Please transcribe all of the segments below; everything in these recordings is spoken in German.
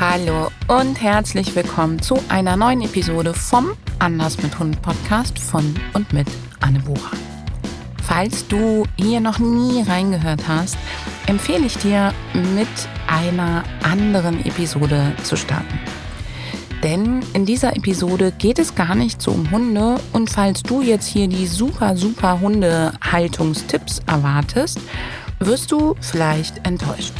Hallo und herzlich willkommen zu einer neuen Episode vom Anders mit Hund Podcast von und mit Anne Bucher. Falls du hier noch nie reingehört hast, empfehle ich dir, mit einer anderen Episode zu starten. Denn in dieser Episode geht es gar nicht so um Hunde und falls du jetzt hier die super, super Hundehaltungstipps erwartest, wirst du vielleicht enttäuscht.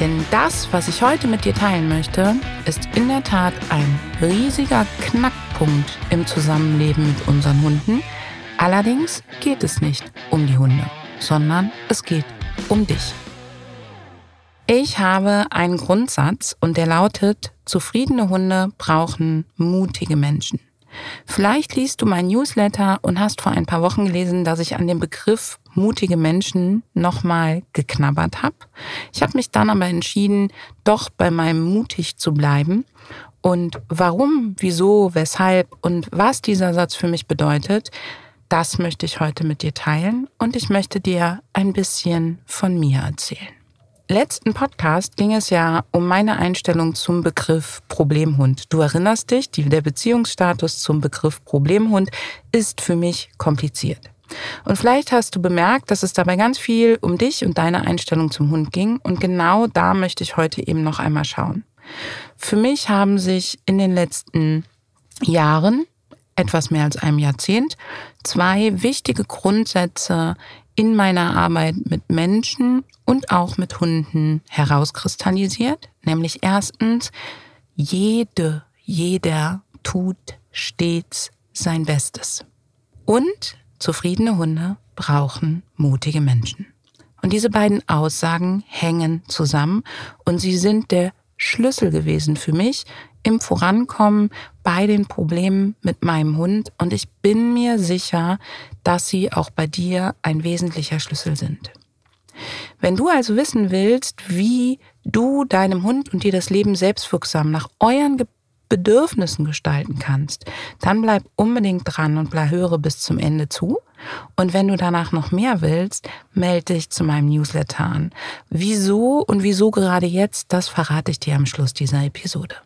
Denn das, was ich heute mit dir teilen möchte, ist in der Tat ein riesiger Knackpunkt im Zusammenleben mit unseren Hunden. Allerdings geht es nicht um die Hunde, sondern es geht um dich. Ich habe einen Grundsatz und der lautet, zufriedene Hunde brauchen mutige Menschen. Vielleicht liest du mein Newsletter und hast vor ein paar Wochen gelesen, dass ich an dem Begriff mutige Menschen nochmal geknabbert habe. Ich habe mich dann aber entschieden, doch bei meinem mutig zu bleiben. Und warum, wieso, weshalb und was dieser Satz für mich bedeutet, das möchte ich heute mit dir teilen und ich möchte dir ein bisschen von mir erzählen letzten Podcast ging es ja um meine Einstellung zum Begriff Problemhund. Du erinnerst dich, der Beziehungsstatus zum Begriff Problemhund ist für mich kompliziert. Und vielleicht hast du bemerkt, dass es dabei ganz viel um dich und deine Einstellung zum Hund ging. Und genau da möchte ich heute eben noch einmal schauen. Für mich haben sich in den letzten Jahren, etwas mehr als einem Jahrzehnt, zwei wichtige Grundsätze in meiner Arbeit mit Menschen und auch mit Hunden herauskristallisiert. Nämlich erstens, jede, jeder tut stets sein Bestes. Und zufriedene Hunde brauchen mutige Menschen. Und diese beiden Aussagen hängen zusammen und sie sind der Schlüssel gewesen für mich im Vorankommen bei den Problemen mit meinem Hund. Und ich bin mir sicher, dass sie auch bei dir ein wesentlicher Schlüssel sind. Wenn du also wissen willst, wie du deinem Hund und dir das Leben selbstwirksam nach euren Bedürfnissen gestalten kannst, dann bleib unbedingt dran und höre bis zum Ende zu. Und wenn du danach noch mehr willst, melde dich zu meinem Newsletter an. Wieso und wieso gerade jetzt, das verrate ich dir am Schluss dieser Episode.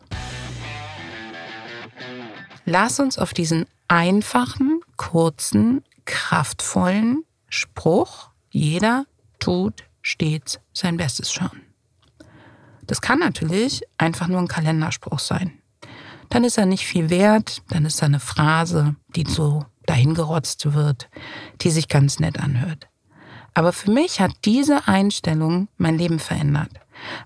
Lass uns auf diesen einfachen, kurzen, kraftvollen Spruch, jeder tut stets sein Bestes schauen. Das kann natürlich einfach nur ein Kalenderspruch sein. Dann ist er nicht viel wert, dann ist er eine Phrase, die so dahingerotzt wird, die sich ganz nett anhört. Aber für mich hat diese Einstellung mein Leben verändert.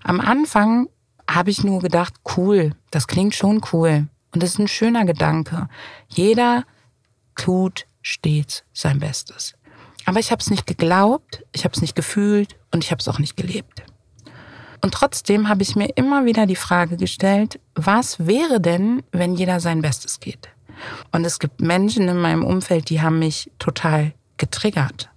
Am Anfang habe ich nur gedacht, cool, das klingt schon cool. Und das ist ein schöner Gedanke. Jeder tut stets sein Bestes. Aber ich habe es nicht geglaubt, ich habe es nicht gefühlt und ich habe es auch nicht gelebt. Und trotzdem habe ich mir immer wieder die Frage gestellt, was wäre denn, wenn jeder sein Bestes geht? Und es gibt Menschen in meinem Umfeld, die haben mich total getriggert,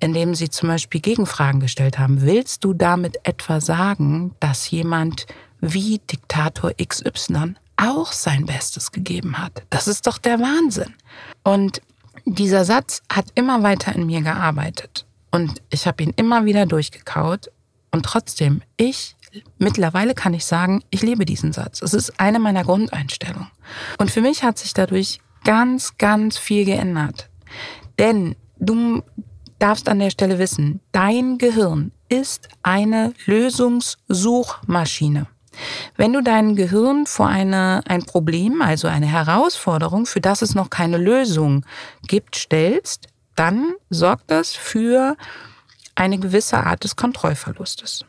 indem sie zum Beispiel Gegenfragen gestellt haben. Willst du damit etwa sagen, dass jemand wie Diktator XY auch sein Bestes gegeben hat? Das ist doch der Wahnsinn. Und dieser Satz hat immer weiter in mir gearbeitet. Und ich habe ihn immer wieder durchgekaut. Und trotzdem, ich, mittlerweile kann ich sagen, ich liebe diesen Satz. Es ist eine meiner Grundeinstellungen. Und für mich hat sich dadurch ganz, ganz viel geändert. Denn du darfst an der Stelle wissen, dein Gehirn ist eine Lösungssuchmaschine. Wenn du dein Gehirn vor eine, ein Problem, also eine Herausforderung, für das es noch keine Lösung gibt, stellst, dann sorgt das für eine gewisse Art des Kontrollverlustes.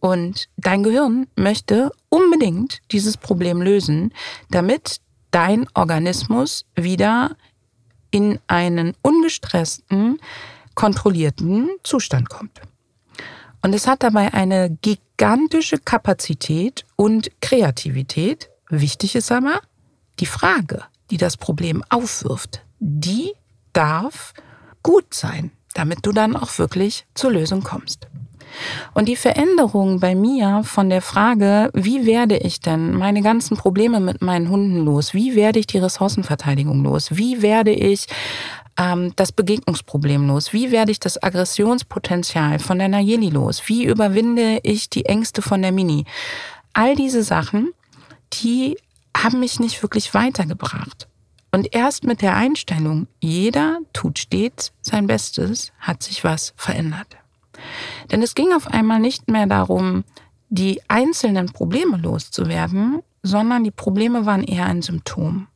Und dein Gehirn möchte unbedingt dieses Problem lösen, damit dein Organismus wieder in einen ungestressten, kontrollierten Zustand kommt. Und es hat dabei eine gigantische Kapazität und Kreativität. Wichtig ist aber, die Frage, die das Problem aufwirft, die darf gut sein, damit du dann auch wirklich zur Lösung kommst. Und die Veränderung bei mir von der Frage, wie werde ich denn meine ganzen Probleme mit meinen Hunden los? Wie werde ich die Ressourcenverteidigung los? Wie werde ich ähm, das Begegnungsproblem los? Wie werde ich das Aggressionspotenzial von der Nayeli los? Wie überwinde ich die Ängste von der Mini? all diese Sachen, die haben mich nicht wirklich weitergebracht. Und erst mit der Einstellung, jeder tut stets sein Bestes, hat sich was verändert. Denn es ging auf einmal nicht mehr darum, die einzelnen Probleme loszuwerden, sondern die Probleme waren eher ein Symptom.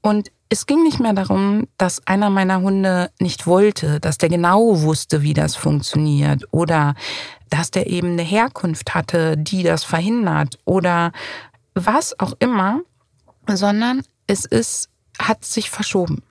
Und es ging nicht mehr darum, dass einer meiner Hunde nicht wollte, dass der genau wusste, wie das funktioniert oder dass der eben eine Herkunft hatte, die das verhindert oder was auch immer, sondern es ist, hat sich verschoben.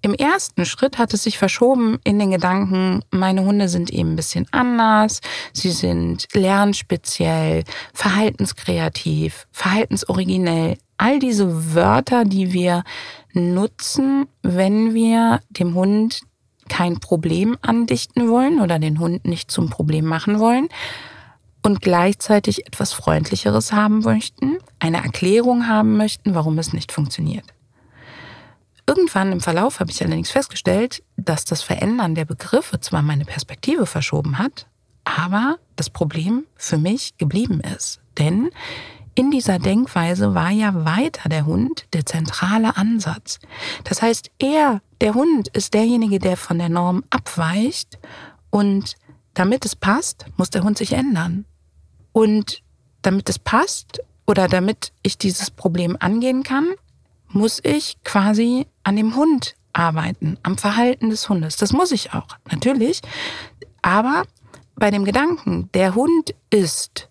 Im ersten Schritt hat es sich verschoben in den Gedanken, meine Hunde sind eben ein bisschen anders, sie sind lernspeziell, verhaltenskreativ, verhaltensoriginell. All diese Wörter, die wir nutzen, wenn wir dem Hund kein Problem andichten wollen oder den Hund nicht zum Problem machen wollen und gleichzeitig etwas Freundlicheres haben möchten, eine Erklärung haben möchten, warum es nicht funktioniert. Irgendwann im Verlauf habe ich allerdings festgestellt, dass das Verändern der Begriffe zwar meine Perspektive verschoben hat, aber das Problem für mich geblieben ist. Denn in dieser Denkweise war ja weiter der Hund der zentrale Ansatz. Das heißt, er, der Hund, ist derjenige, der von der Norm abweicht und damit es passt, muss der Hund sich ändern. Und damit es passt oder damit ich dieses Problem angehen kann, muss ich quasi an dem Hund arbeiten, am Verhalten des Hundes. Das muss ich auch, natürlich. Aber bei dem Gedanken, der Hund ist,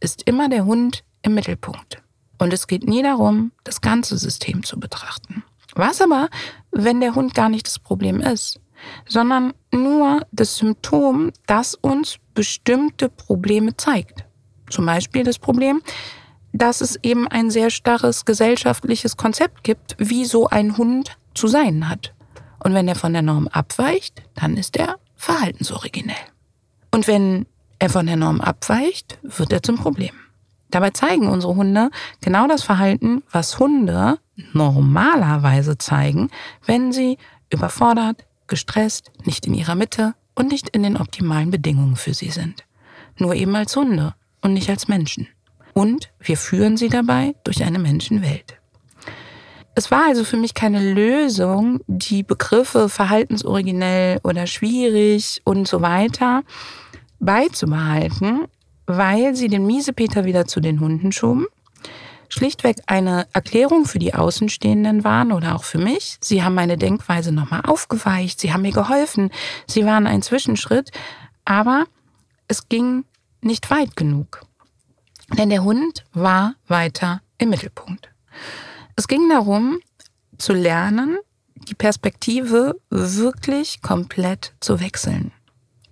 ist immer der Hund im Mittelpunkt. Und es geht nie darum, das ganze System zu betrachten. Was aber, wenn der Hund gar nicht das Problem ist, sondern nur das Symptom, das uns bestimmte Probleme zeigt. Zum Beispiel das Problem, dass es eben ein sehr starres gesellschaftliches Konzept gibt, wie so ein Hund zu sein hat. Und wenn er von der Norm abweicht, dann ist er verhaltensoriginell. Und wenn er von der Norm abweicht, wird er zum Problem. Dabei zeigen unsere Hunde genau das Verhalten, was Hunde normalerweise zeigen, wenn sie überfordert, gestresst, nicht in ihrer Mitte und nicht in den optimalen Bedingungen für sie sind. Nur eben als Hunde und nicht als Menschen und wir führen sie dabei durch eine Menschenwelt. Es war also für mich keine Lösung, die Begriffe verhaltensoriginell oder schwierig und so weiter beizubehalten, weil sie den Miesepeter wieder zu den Hunden schoben. Schlichtweg eine Erklärung für die Außenstehenden waren oder auch für mich. Sie haben meine Denkweise nochmal aufgeweicht, sie haben mir geholfen, sie waren ein Zwischenschritt, aber es ging nicht weit genug. Denn der Hund war weiter im Mittelpunkt. Es ging darum, zu lernen, die Perspektive wirklich komplett zu wechseln.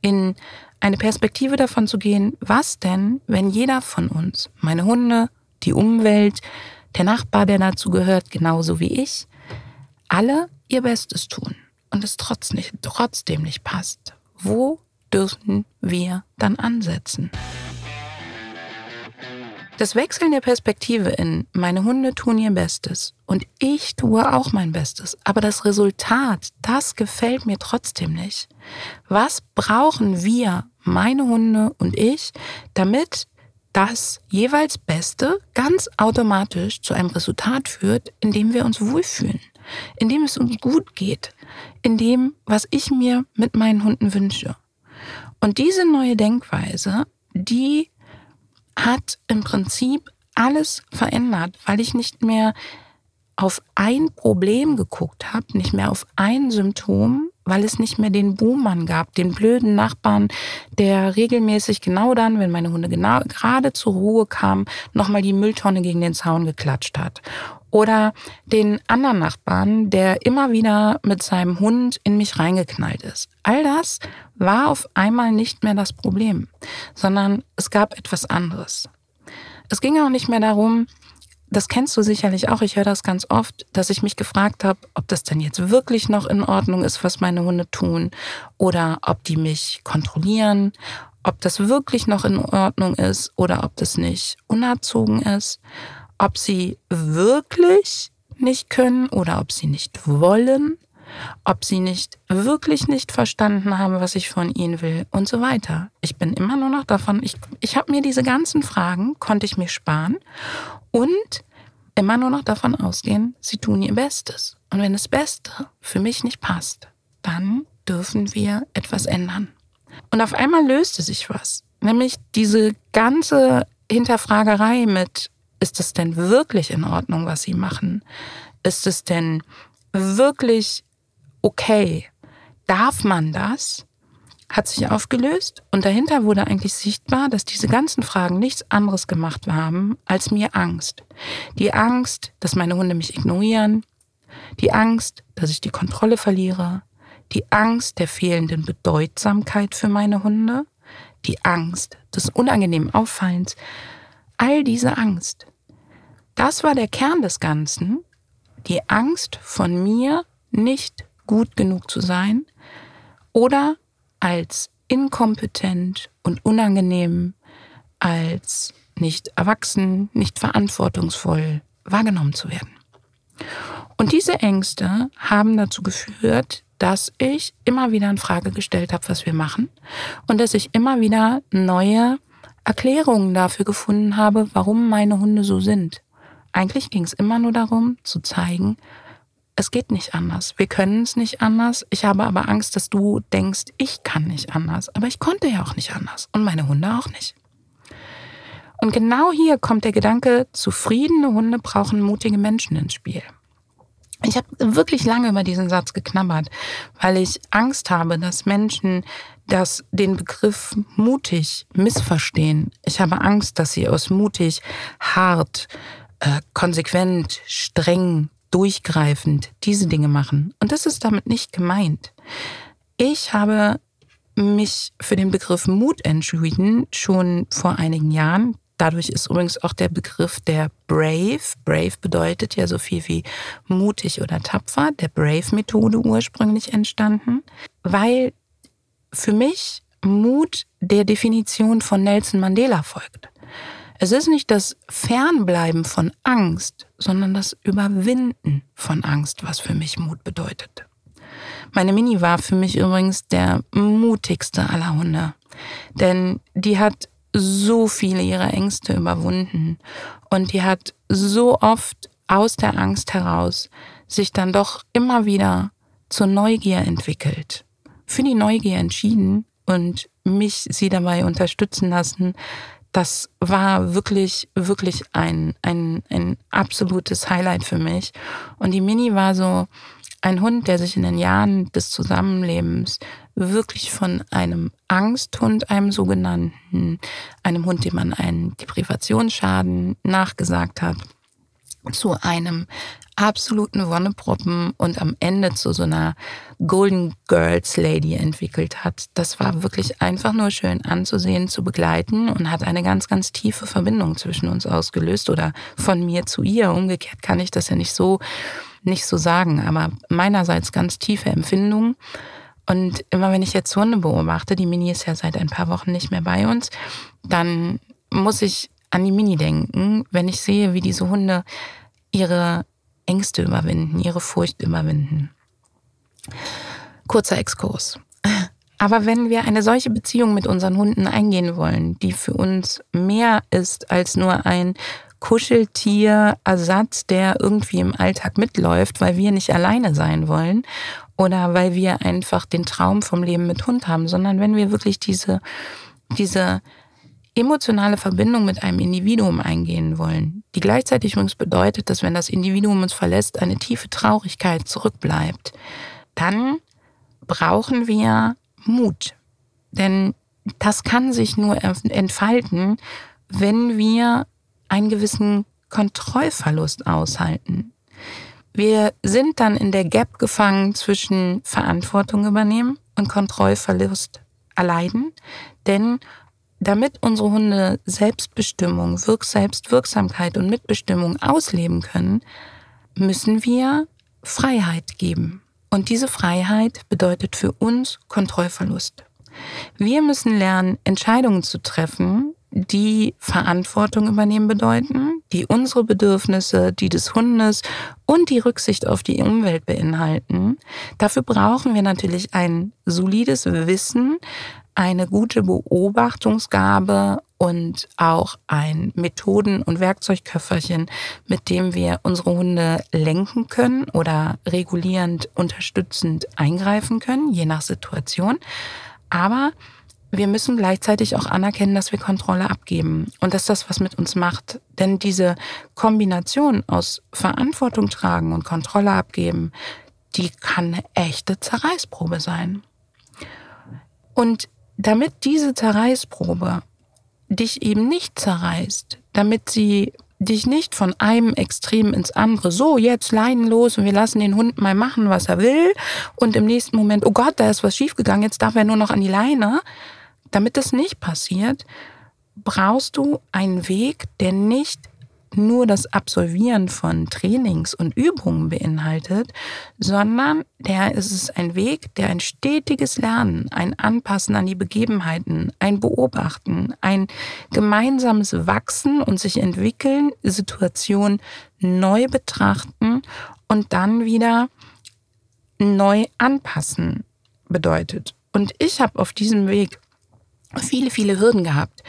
In eine Perspektive davon zu gehen, was denn, wenn jeder von uns, meine Hunde, die Umwelt, der Nachbar, der dazu gehört, genauso wie ich, alle ihr Bestes tun und es trotzdem nicht passt. Wo dürfen wir dann ansetzen? Das Wechseln der Perspektive in meine Hunde tun ihr Bestes und ich tue auch mein Bestes, aber das Resultat, das gefällt mir trotzdem nicht. Was brauchen wir, meine Hunde und ich, damit das jeweils Beste ganz automatisch zu einem Resultat führt, in dem wir uns wohlfühlen, in dem es uns gut geht, in dem, was ich mir mit meinen Hunden wünsche. Und diese neue Denkweise, die hat im Prinzip alles verändert, weil ich nicht mehr auf ein Problem geguckt habe, nicht mehr auf ein Symptom, weil es nicht mehr den Buhmann gab, den blöden Nachbarn, der regelmäßig genau dann, wenn meine Hunde genau gerade zur Ruhe kamen, nochmal die Mülltonne gegen den Zaun geklatscht hat. Oder den anderen Nachbarn, der immer wieder mit seinem Hund in mich reingeknallt ist. All das war auf einmal nicht mehr das Problem, sondern es gab etwas anderes. Es ging auch nicht mehr darum, das kennst du sicherlich auch, ich höre das ganz oft, dass ich mich gefragt habe, ob das denn jetzt wirklich noch in Ordnung ist, was meine Hunde tun, oder ob die mich kontrollieren, ob das wirklich noch in Ordnung ist oder ob das nicht unerzogen ist, ob sie wirklich nicht können oder ob sie nicht wollen ob sie nicht wirklich nicht verstanden haben, was ich von ihnen will und so weiter. Ich bin immer nur noch davon, ich, ich habe mir diese ganzen Fragen, konnte ich mir sparen und immer nur noch davon ausgehen, sie tun ihr Bestes. Und wenn das Beste für mich nicht passt, dann dürfen wir etwas ändern. Und auf einmal löste sich was. Nämlich diese ganze Hinterfragerei mit, ist es denn wirklich in Ordnung, was sie machen? Ist es denn wirklich okay? Darf man das? Hat sich aufgelöst und dahinter wurde eigentlich sichtbar, dass diese ganzen Fragen nichts anderes gemacht haben als mir Angst. Die Angst, dass meine Hunde mich ignorieren, die Angst, dass ich die Kontrolle verliere, die Angst der fehlenden Bedeutsamkeit für meine Hunde, die Angst des unangenehmen Auffallens, all diese Angst. Das war der Kern des Ganzen, die Angst von mir nicht gut genug zu sein oder als inkompetent und unangenehm, als nicht erwachsen, nicht verantwortungsvoll wahrgenommen zu werden. Und diese Ängste haben dazu geführt, dass ich immer wieder in Frage gestellt habe, was wir machen und dass ich immer wieder neue Erklärungen dafür gefunden habe, warum meine Hunde so sind. Eigentlich ging es immer nur darum, zu zeigen, es geht nicht anders. Wir können es nicht anders. Ich habe aber Angst, dass du denkst, ich kann nicht anders. Aber ich konnte ja auch nicht anders. Und meine Hunde auch nicht. Und genau hier kommt der Gedanke, zufriedene Hunde brauchen mutige Menschen ins Spiel. Ich habe wirklich lange über diesen Satz geknabbert, weil ich Angst habe, dass Menschen das, den Begriff mutig missverstehen. Ich habe Angst, dass sie aus mutig, hart, äh, konsequent, streng, durchgreifend diese Dinge machen. Und das ist damit nicht gemeint. Ich habe mich für den Begriff Mut entschieden, schon vor einigen Jahren. Dadurch ist übrigens auch der Begriff der Brave, Brave bedeutet ja so viel wie mutig oder tapfer, der Brave-Methode ursprünglich entstanden, weil für mich Mut der Definition von Nelson Mandela folgt. Es ist nicht das Fernbleiben von Angst, sondern das Überwinden von Angst, was für mich Mut bedeutet. Meine Mini war für mich übrigens der mutigste aller Hunde, denn die hat so viele ihrer Ängste überwunden und die hat so oft aus der Angst heraus sich dann doch immer wieder zur Neugier entwickelt, für die Neugier entschieden und mich sie dabei unterstützen lassen. Das war wirklich, wirklich ein, ein, ein absolutes Highlight für mich. Und die Mini war so ein Hund, der sich in den Jahren des Zusammenlebens wirklich von einem Angsthund, einem sogenannten, einem Hund, dem man einen Deprivationsschaden nachgesagt hat, zu einem absoluten Wonneproppen und am Ende zu so einer Golden Girls Lady entwickelt hat. Das war wirklich einfach nur schön anzusehen, zu begleiten und hat eine ganz, ganz tiefe Verbindung zwischen uns ausgelöst oder von mir zu ihr. Umgekehrt kann ich das ja nicht so, nicht so sagen, aber meinerseits ganz tiefe Empfindungen. Und immer wenn ich jetzt Hunde beobachte, die Mini ist ja seit ein paar Wochen nicht mehr bei uns, dann muss ich an die Mini denken, wenn ich sehe, wie diese Hunde ihre Ängste überwinden, ihre Furcht überwinden. Kurzer Exkurs. Aber wenn wir eine solche Beziehung mit unseren Hunden eingehen wollen, die für uns mehr ist als nur ein Kuscheltierersatz, der irgendwie im Alltag mitläuft, weil wir nicht alleine sein wollen oder weil wir einfach den Traum vom Leben mit Hund haben, sondern wenn wir wirklich diese, diese emotionale Verbindung mit einem Individuum eingehen wollen, die gleichzeitig übrigens bedeutet, dass wenn das Individuum uns verlässt, eine tiefe Traurigkeit zurückbleibt, dann brauchen wir Mut. Denn das kann sich nur entfalten, wenn wir einen gewissen Kontrollverlust aushalten. Wir sind dann in der Gap gefangen zwischen Verantwortung übernehmen und Kontrollverlust erleiden, denn damit unsere Hunde Selbstbestimmung, Wirk Selbstwirksamkeit und Mitbestimmung ausleben können, müssen wir Freiheit geben. Und diese Freiheit bedeutet für uns Kontrollverlust. Wir müssen lernen, Entscheidungen zu treffen, die Verantwortung übernehmen bedeuten, die unsere Bedürfnisse, die des Hundes und die Rücksicht auf die Umwelt beinhalten. Dafür brauchen wir natürlich ein solides Wissen, eine gute Beobachtungsgabe und auch ein Methoden- und Werkzeugköfferchen, mit dem wir unsere Hunde lenken können oder regulierend, unterstützend eingreifen können, je nach Situation. Aber wir müssen gleichzeitig auch anerkennen, dass wir Kontrolle abgeben und dass das was mit uns macht. Denn diese Kombination aus Verantwortung tragen und Kontrolle abgeben, die kann eine echte Zerreißprobe sein. Und damit diese Zerreißprobe dich eben nicht zerreißt, damit sie dich nicht von einem Extrem ins andere, so jetzt leiden los und wir lassen den Hund mal machen, was er will und im nächsten Moment, oh Gott, da ist was schiefgegangen, jetzt darf er nur noch an die Leine. Damit das nicht passiert, brauchst du einen Weg, der nicht nur das Absolvieren von Trainings und Übungen beinhaltet, sondern der ist es ein Weg, der ein stetiges Lernen, ein Anpassen an die Begebenheiten, ein Beobachten, ein gemeinsames Wachsen und sich entwickeln, Situation neu betrachten und dann wieder neu anpassen bedeutet. Und ich habe auf diesem Weg viele, viele Hürden gehabt.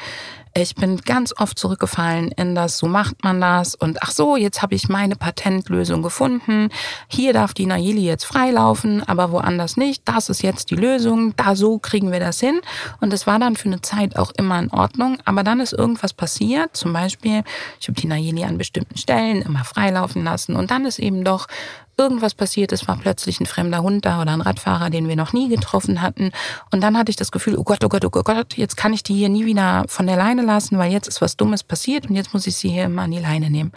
Ich bin ganz oft zurückgefallen in das, so macht man das und ach so, jetzt habe ich meine Patentlösung gefunden. Hier darf die Nayeli jetzt freilaufen, aber woanders nicht. Das ist jetzt die Lösung. Da so kriegen wir das hin. Und es war dann für eine Zeit auch immer in Ordnung. Aber dann ist irgendwas passiert. Zum Beispiel, ich habe die Nayeli an bestimmten Stellen immer freilaufen lassen und dann ist eben doch irgendwas passiert ist, war plötzlich ein fremder Hund da oder ein Radfahrer, den wir noch nie getroffen hatten. Und dann hatte ich das Gefühl, oh Gott, oh Gott, oh Gott, jetzt kann ich die hier nie wieder von der Leine lassen, weil jetzt ist was Dummes passiert und jetzt muss ich sie hier immer an die Leine nehmen.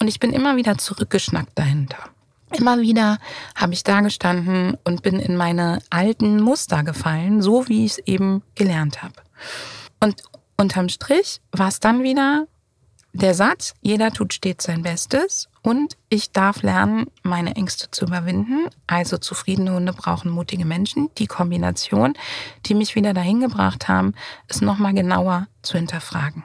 Und ich bin immer wieder zurückgeschnackt dahinter. Immer wieder habe ich da gestanden und bin in meine alten Muster gefallen, so wie ich es eben gelernt habe. Und unterm Strich war es dann wieder der Satz, jeder tut stets sein Bestes und ich darf lernen, meine Ängste zu überwinden. Also zufriedene Hunde brauchen mutige Menschen. Die Kombination, die mich wieder dahin gebracht haben, ist nochmal genauer zu hinterfragen.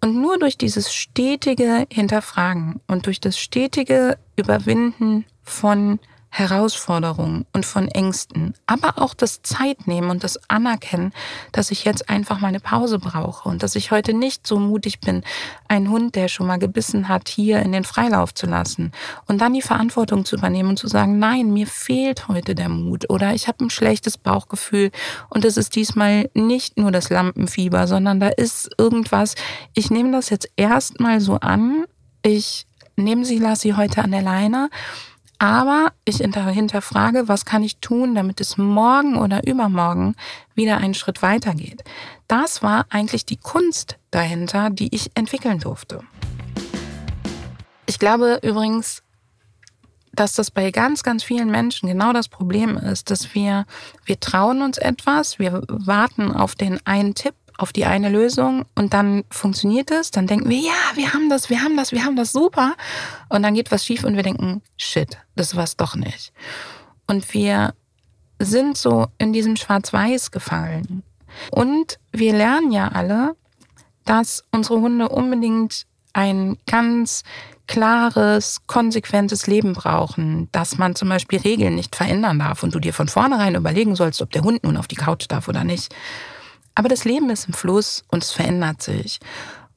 Und nur durch dieses stetige Hinterfragen und durch das stetige Überwinden von Herausforderungen und von Ängsten, aber auch das Zeitnehmen und das Anerkennen, dass ich jetzt einfach mal eine Pause brauche und dass ich heute nicht so mutig bin, einen Hund, der schon mal gebissen hat, hier in den Freilauf zu lassen und dann die Verantwortung zu übernehmen und zu sagen, nein, mir fehlt heute der Mut oder ich habe ein schlechtes Bauchgefühl und es ist diesmal nicht nur das Lampenfieber, sondern da ist irgendwas. Ich nehme das jetzt erstmal so an. Ich nehme sie, lasse sie heute an der Leine aber ich hinterfrage, was kann ich tun, damit es morgen oder übermorgen wieder einen Schritt weitergeht. Das war eigentlich die Kunst dahinter, die ich entwickeln durfte. Ich glaube übrigens, dass das bei ganz, ganz vielen Menschen genau das Problem ist, dass wir, wir trauen uns etwas, wir warten auf den einen Tipp, auf die eine Lösung und dann funktioniert es, dann denken wir, ja, wir haben das, wir haben das, wir haben das super. Und dann geht was schief und wir denken, shit, das war's doch nicht. Und wir sind so in diesem Schwarz-Weiß gefallen. Und wir lernen ja alle, dass unsere Hunde unbedingt ein ganz klares, konsequentes Leben brauchen, dass man zum Beispiel Regeln nicht verändern darf und du dir von vornherein überlegen sollst, ob der Hund nun auf die Couch darf oder nicht. Aber das Leben ist im Fluss und es verändert sich.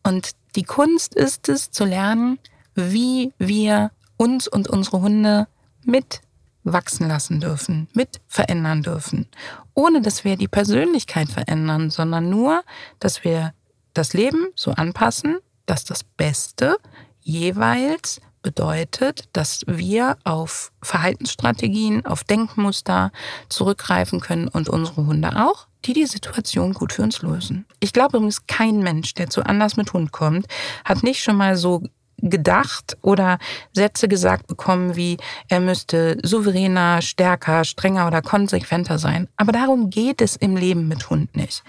Und die Kunst ist es zu lernen, wie wir uns und unsere Hunde mit wachsen lassen dürfen, mit verändern dürfen, ohne dass wir die Persönlichkeit verändern, sondern nur, dass wir das Leben so anpassen, dass das Beste jeweils bedeutet, dass wir auf Verhaltensstrategien, auf Denkmuster zurückgreifen können und unsere Hunde auch, die die Situation gut für uns lösen. Ich glaube übrigens, kein Mensch, der zu anders mit Hund kommt, hat nicht schon mal so gedacht oder Sätze gesagt bekommen wie, er müsste souveräner, stärker, strenger oder konsequenter sein. Aber darum geht es im Leben mit Hund nicht.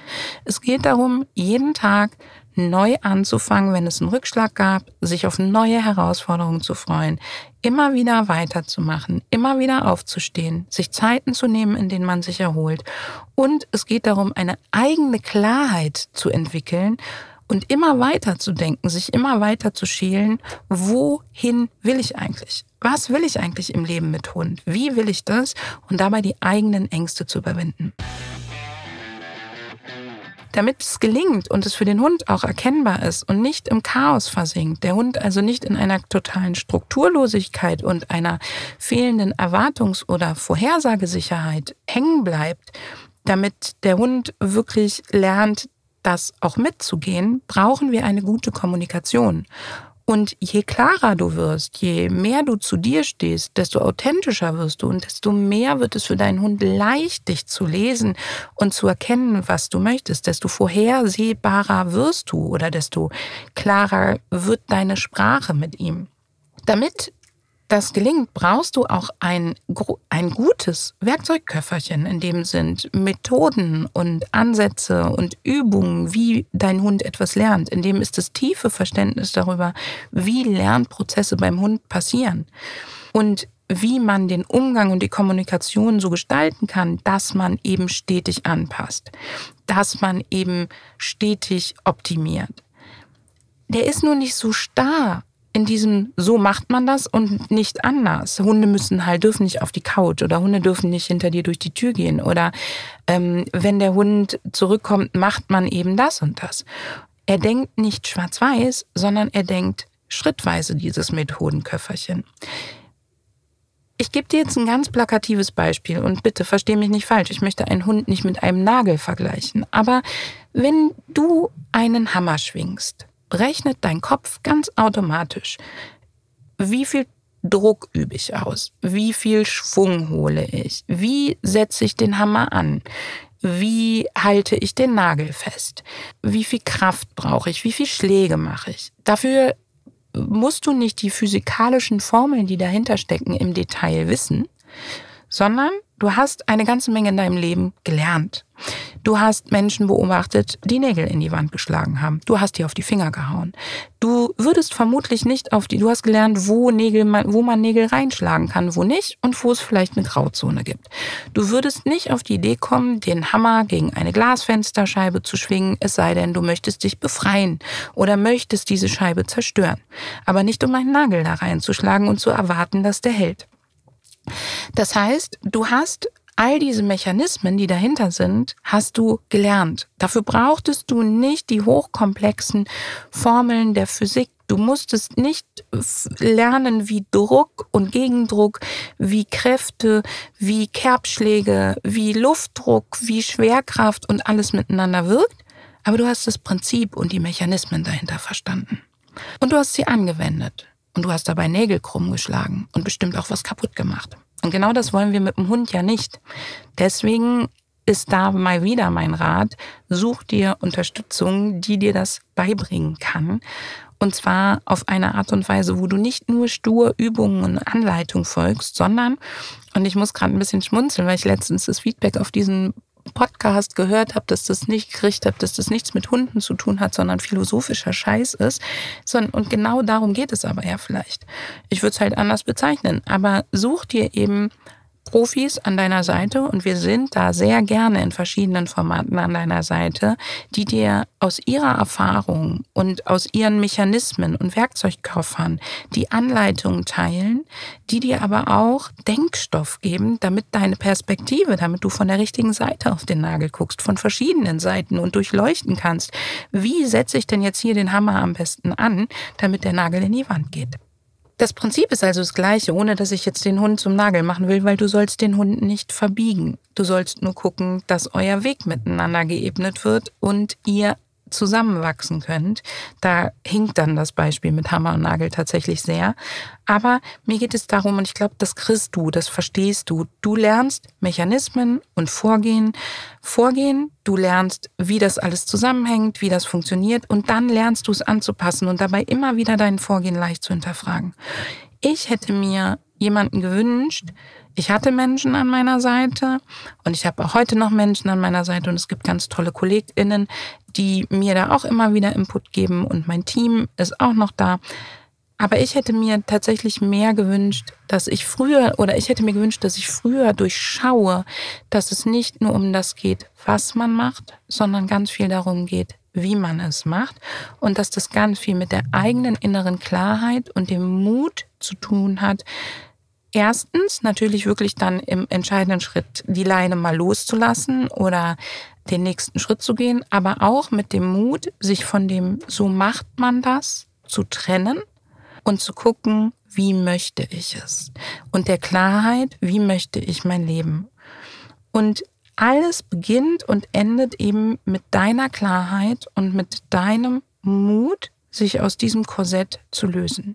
Es geht darum, jeden Tag neu anzufangen, wenn es einen Rückschlag gab, sich auf neue Herausforderungen zu freuen, immer wieder weiterzumachen, immer wieder aufzustehen, sich Zeiten zu nehmen, in denen man sich erholt. Und es geht darum, eine eigene Klarheit zu entwickeln und immer weiter zu denken, sich immer weiter zu schälen, wohin will ich eigentlich? Was will ich eigentlich im Leben mit Hund? Wie will ich das? Und dabei die eigenen Ängste zu überwinden. Damit es gelingt und es für den Hund auch erkennbar ist und nicht im Chaos versinkt, der Hund also nicht in einer totalen Strukturlosigkeit und einer fehlenden Erwartungs- oder Vorhersagesicherheit hängen bleibt, damit der Hund wirklich lernt, das auch mitzugehen, brauchen wir eine gute Kommunikation. Und je klarer du wirst, je mehr du zu dir stehst, desto authentischer wirst du und desto mehr wird es für deinen Hund leicht, dich zu lesen und zu erkennen, was du möchtest. Desto vorhersehbarer wirst du oder desto klarer wird deine Sprache mit ihm. Damit das gelingt, brauchst du auch ein, ein gutes Werkzeugköfferchen, in dem sind Methoden und Ansätze und Übungen, wie dein Hund etwas lernt. In dem ist das tiefe Verständnis darüber, wie Lernprozesse beim Hund passieren. Und wie man den Umgang und die Kommunikation so gestalten kann, dass man eben stetig anpasst, dass man eben stetig optimiert. Der ist nur nicht so starr in diesem, so macht man das und nicht anders. Hunde müssen halt, dürfen nicht auf die Couch oder Hunde dürfen nicht hinter dir durch die Tür gehen oder ähm, wenn der Hund zurückkommt, macht man eben das und das. Er denkt nicht schwarz-weiß, sondern er denkt schrittweise dieses Methodenköfferchen. Ich gebe dir jetzt ein ganz plakatives Beispiel und bitte versteh mich nicht falsch. Ich möchte einen Hund nicht mit einem Nagel vergleichen. Aber wenn du einen Hammer schwingst, rechnet dein Kopf ganz automatisch, wie viel Druck übe ich aus, wie viel Schwung hole ich, wie setze ich den Hammer an, wie halte ich den Nagel fest, wie viel Kraft brauche ich, wie viel Schläge mache ich. Dafür musst du nicht die physikalischen Formeln, die dahinter stecken, im Detail wissen, sondern du hast eine ganze Menge in deinem Leben gelernt. Du hast Menschen beobachtet, die Nägel in die Wand geschlagen haben. Du hast die auf die Finger gehauen. Du würdest vermutlich nicht auf die, du hast gelernt, wo Nägel man, wo man Nägel reinschlagen kann, wo nicht und wo es vielleicht eine Grauzone gibt. Du würdest nicht auf die Idee kommen, den Hammer gegen eine Glasfensterscheibe zu schwingen, es sei denn, du möchtest dich befreien oder möchtest diese Scheibe zerstören. Aber nicht um einen Nagel da reinzuschlagen und zu erwarten, dass der hält. Das heißt, du hast all diese Mechanismen, die dahinter sind, hast du gelernt. Dafür brauchtest du nicht die hochkomplexen Formeln der Physik. Du musstest nicht lernen, wie Druck und Gegendruck, wie Kräfte, wie Kerbschläge, wie Luftdruck, wie Schwerkraft und alles miteinander wirkt. Aber du hast das Prinzip und die Mechanismen dahinter verstanden. Und du hast sie angewendet. Und du hast dabei Nägel krumm geschlagen und bestimmt auch was kaputt gemacht. Und genau das wollen wir mit dem Hund ja nicht. Deswegen ist da mal wieder mein Rat, such dir Unterstützung, die dir das beibringen kann. Und zwar auf eine Art und Weise, wo du nicht nur stur Übungen und Anleitungen folgst, sondern, und ich muss gerade ein bisschen schmunzeln, weil ich letztens das Feedback auf diesen Podcast gehört habe, dass das nicht gekriegt habe, dass das nichts mit Hunden zu tun hat, sondern philosophischer Scheiß ist. Und genau darum geht es aber ja vielleicht. Ich würde es halt anders bezeichnen. Aber such dir eben Profis an deiner Seite und wir sind da sehr gerne in verschiedenen Formaten an deiner Seite, die dir aus ihrer Erfahrung und aus ihren Mechanismen und Werkzeugkoffern die Anleitungen teilen, die dir aber auch Denkstoff geben, damit deine Perspektive, damit du von der richtigen Seite auf den Nagel guckst, von verschiedenen Seiten und durchleuchten kannst. Wie setze ich denn jetzt hier den Hammer am besten an, damit der Nagel in die Wand geht? Das Prinzip ist also das gleiche, ohne dass ich jetzt den Hund zum Nagel machen will, weil du sollst den Hund nicht verbiegen. Du sollst nur gucken, dass euer Weg miteinander geebnet wird und ihr zusammenwachsen könnt. Da hinkt dann das Beispiel mit Hammer und Nagel tatsächlich sehr. Aber mir geht es darum, und ich glaube, das kriegst du, das verstehst du. Du lernst Mechanismen und Vorgehen, Vorgehen, du lernst, wie das alles zusammenhängt, wie das funktioniert, und dann lernst du es anzupassen und dabei immer wieder dein Vorgehen leicht zu hinterfragen. Ich hätte mir jemanden gewünscht, ich hatte Menschen an meiner Seite und ich habe auch heute noch Menschen an meiner Seite und es gibt ganz tolle KollegInnen, die mir da auch immer wieder Input geben und mein Team ist auch noch da. Aber ich hätte mir tatsächlich mehr gewünscht, dass ich früher oder ich hätte mir gewünscht, dass ich früher durchschaue, dass es nicht nur um das geht, was man macht, sondern ganz viel darum geht, wie man es macht und dass das ganz viel mit der eigenen inneren Klarheit und dem Mut zu tun hat, erstens natürlich wirklich dann im entscheidenden Schritt die Leine mal loszulassen oder den nächsten Schritt zu gehen, aber auch mit dem Mut, sich von dem so macht man das zu trennen und zu gucken, wie möchte ich es? Und der Klarheit, wie möchte ich mein Leben? Und alles beginnt und endet eben mit deiner Klarheit und mit deinem Mut, sich aus diesem Korsett zu lösen.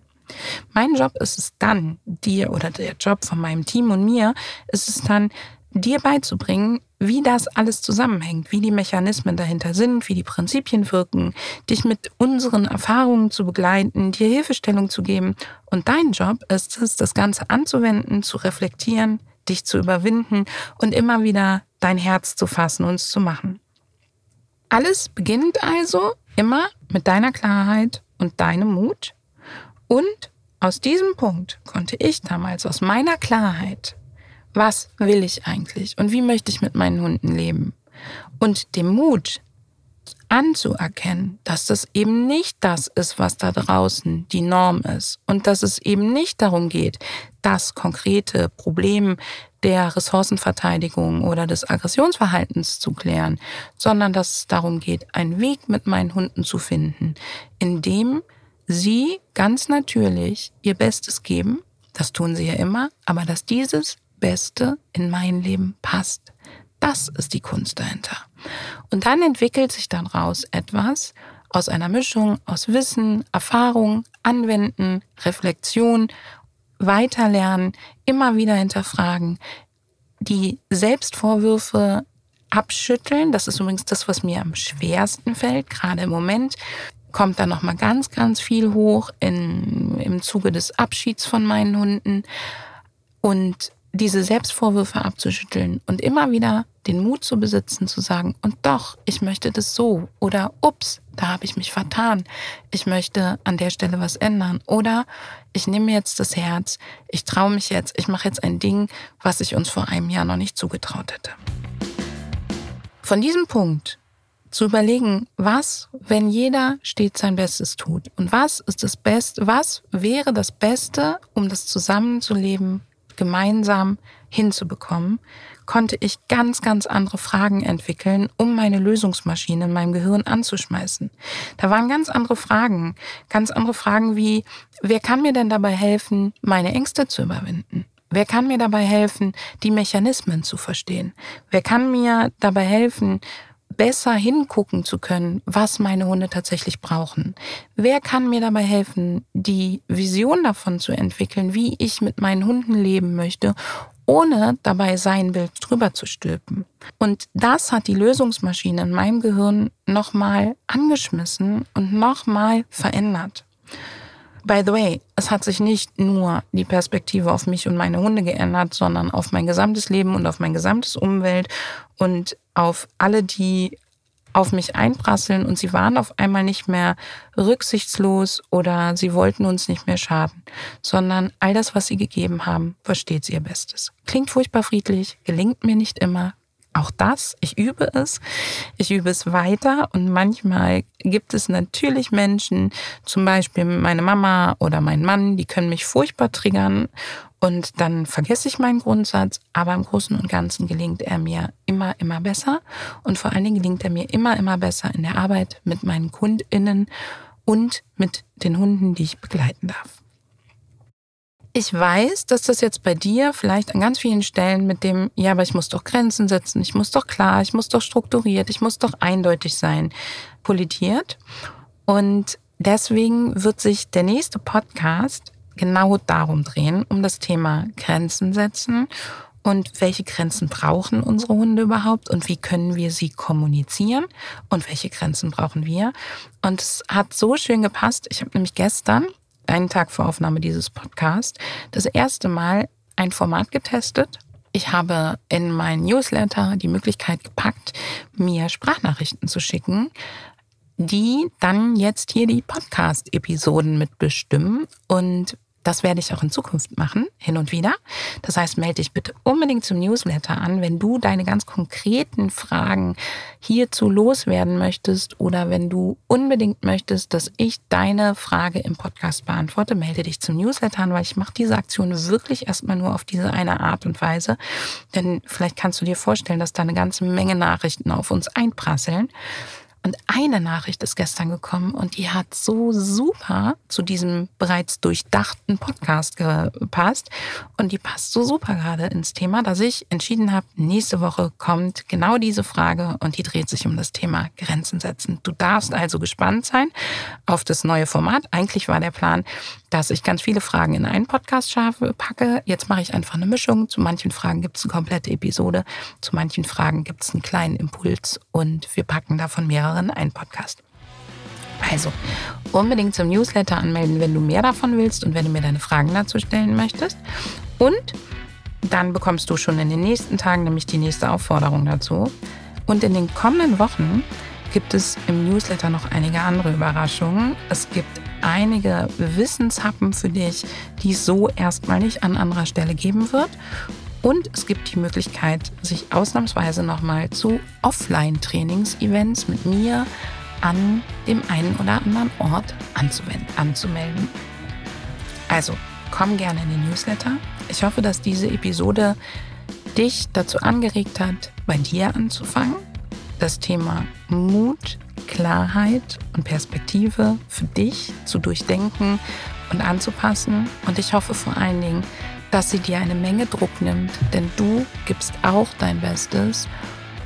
Mein Job ist es dann, dir oder der Job von meinem Team und mir, ist es dann, dir beizubringen, wie das alles zusammenhängt, wie die Mechanismen dahinter sind, wie die Prinzipien wirken, dich mit unseren Erfahrungen zu begleiten, dir Hilfestellung zu geben. Und dein Job ist es, das Ganze anzuwenden, zu reflektieren, dich zu überwinden und immer wieder dein Herz zu fassen und zu machen. Alles beginnt also immer mit deiner Klarheit und deinem Mut. Und aus diesem Punkt konnte ich damals aus meiner Klarheit, was will ich eigentlich und wie möchte ich mit meinen Hunden leben? Und dem Mut anzuerkennen, dass das eben nicht das ist, was da draußen die Norm ist. Und dass es eben nicht darum geht, das konkrete Problem der Ressourcenverteidigung oder des Aggressionsverhaltens zu klären, sondern dass es darum geht, einen Weg mit meinen Hunden zu finden, in dem sie ganz natürlich ihr Bestes geben, das tun sie ja immer, aber dass dieses Beste in mein Leben passt. Das ist die Kunst dahinter. Und dann entwickelt sich daraus etwas aus einer Mischung aus Wissen, Erfahrung, Anwenden, Reflexion weiterlernen, immer wieder hinterfragen, die Selbstvorwürfe abschütteln. Das ist übrigens das, was mir am schwersten fällt, gerade im Moment kommt da noch mal ganz, ganz viel hoch in, im Zuge des Abschieds von meinen Hunden. Und diese Selbstvorwürfe abzuschütteln und immer wieder den Mut zu besitzen, zu sagen, und doch, ich möchte das so oder ups, da habe ich mich vertan, ich möchte an der Stelle was ändern. Oder ich nehme jetzt das Herz, ich traue mich jetzt, ich mache jetzt ein Ding, was ich uns vor einem Jahr noch nicht zugetraut hätte. Von diesem Punkt zu überlegen, was, wenn jeder stets sein Bestes tut und was ist das Beste, was wäre das Beste, um das Zusammenzuleben gemeinsam hinzubekommen, konnte ich ganz, ganz andere Fragen entwickeln, um meine Lösungsmaschine in meinem Gehirn anzuschmeißen. Da waren ganz andere Fragen, ganz andere Fragen wie, wer kann mir denn dabei helfen, meine Ängste zu überwinden? Wer kann mir dabei helfen, die Mechanismen zu verstehen? Wer kann mir dabei helfen, besser hingucken zu können, was meine Hunde tatsächlich brauchen. Wer kann mir dabei helfen, die Vision davon zu entwickeln, wie ich mit meinen Hunden leben möchte, ohne dabei sein Bild drüber zu stülpen. Und das hat die Lösungsmaschine in meinem Gehirn nochmal angeschmissen und nochmal verändert. By the way, es hat sich nicht nur die Perspektive auf mich und meine Hunde geändert, sondern auf mein gesamtes Leben und auf mein gesamtes Umwelt und auf alle, die auf mich einprasseln und sie waren auf einmal nicht mehr rücksichtslos oder sie wollten uns nicht mehr schaden, sondern all das, was sie gegeben haben, versteht sie ihr Bestes. Klingt furchtbar friedlich, gelingt mir nicht immer, auch das, ich übe es, ich übe es weiter. Und manchmal gibt es natürlich Menschen, zum Beispiel meine Mama oder mein Mann, die können mich furchtbar triggern. Und dann vergesse ich meinen Grundsatz, aber im Großen und Ganzen gelingt er mir immer, immer besser. Und vor allen Dingen gelingt er mir immer, immer besser in der Arbeit mit meinen KundInnen und mit den Hunden, die ich begleiten darf. Ich weiß, dass das jetzt bei dir vielleicht an ganz vielen Stellen mit dem, ja, aber ich muss doch Grenzen setzen, ich muss doch klar, ich muss doch strukturiert, ich muss doch eindeutig sein, politiert. Und deswegen wird sich der nächste Podcast genau darum drehen, um das Thema Grenzen setzen und welche Grenzen brauchen unsere Hunde überhaupt und wie können wir sie kommunizieren und welche Grenzen brauchen wir. Und es hat so schön gepasst. Ich habe nämlich gestern einen Tag vor Aufnahme dieses Podcasts, das erste Mal ein Format getestet. Ich habe in meinen Newsletter die Möglichkeit gepackt, mir Sprachnachrichten zu schicken, die dann jetzt hier die Podcast-Episoden mitbestimmen. Und Das werde ich auch in Zukunft machen, hin und wieder. Das heißt, melde dich bitte unbedingt zum Newsletter an, wenn du deine ganz konkreten Fragen hierzu loswerden möchtest oder wenn du unbedingt möchtest, dass ich deine Frage im Podcast beantworte, melde dich zum Newsletter an, weil ich mache diese Aktion wirklich erstmal nur auf diese eine Art und Weise. Denn vielleicht kannst du dir vorstellen, dass da eine ganze Menge Nachrichten auf uns einprasseln. Und eine Nachricht ist gestern gekommen und die hat so super zu diesem bereits durchdachten Podcast gepasst. Und die passt so super gerade ins Thema, dass ich entschieden habe, nächste Woche kommt genau diese Frage und die dreht sich um das Thema Grenzen setzen. Du darfst also gespannt sein auf das neue Format. Eigentlich war der Plan, dass ich ganz viele Fragen in einen Podcast packe. Jetzt mache ich einfach eine Mischung. Zu manchen Fragen gibt es eine komplette Episode, zu manchen Fragen gibt es einen kleinen Impuls und wir packen davon mehrere in einen Podcast. Also unbedingt zum Newsletter anmelden, wenn du mehr davon willst und wenn du mir deine Fragen dazu stellen möchtest. Und dann bekommst du schon in den nächsten Tagen nämlich die nächste Aufforderung dazu. Und in den kommenden Wochen gibt es im Newsletter noch einige andere Überraschungen. Es gibt einige Wissenshappen für dich, die es so erstmal nicht an anderer Stelle geben wird. Und es gibt die Möglichkeit, sich ausnahmsweise nochmal zu Offline-Trainings-Events mit mir an dem einen oder anderen Ort anzumelden. Also, komm gerne in den Newsletter. Ich hoffe, dass diese Episode dich dazu angeregt hat, bei dir anzufangen, das Thema Mut Klarheit und Perspektive für dich zu durchdenken und anzupassen. Und ich hoffe vor allen Dingen, dass sie dir eine Menge Druck nimmt, denn du gibst auch dein Bestes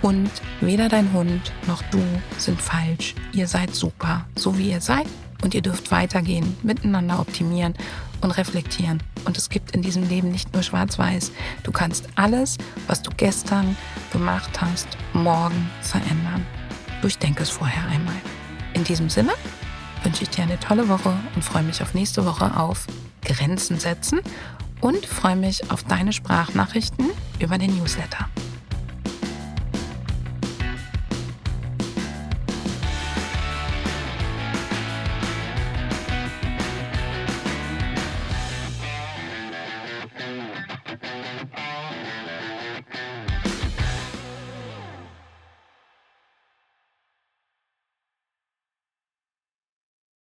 und weder dein Hund noch du sind falsch. Ihr seid super, so wie ihr seid und ihr dürft weitergehen, miteinander optimieren und reflektieren. Und es gibt in diesem Leben nicht nur schwarz-weiß. Du kannst alles, was du gestern gemacht hast, morgen verändern. Durchdenke es vorher einmal. In diesem Sinne wünsche ich dir eine tolle Woche und freue mich auf nächste Woche auf Grenzen setzen und freue mich auf deine Sprachnachrichten über den Newsletter.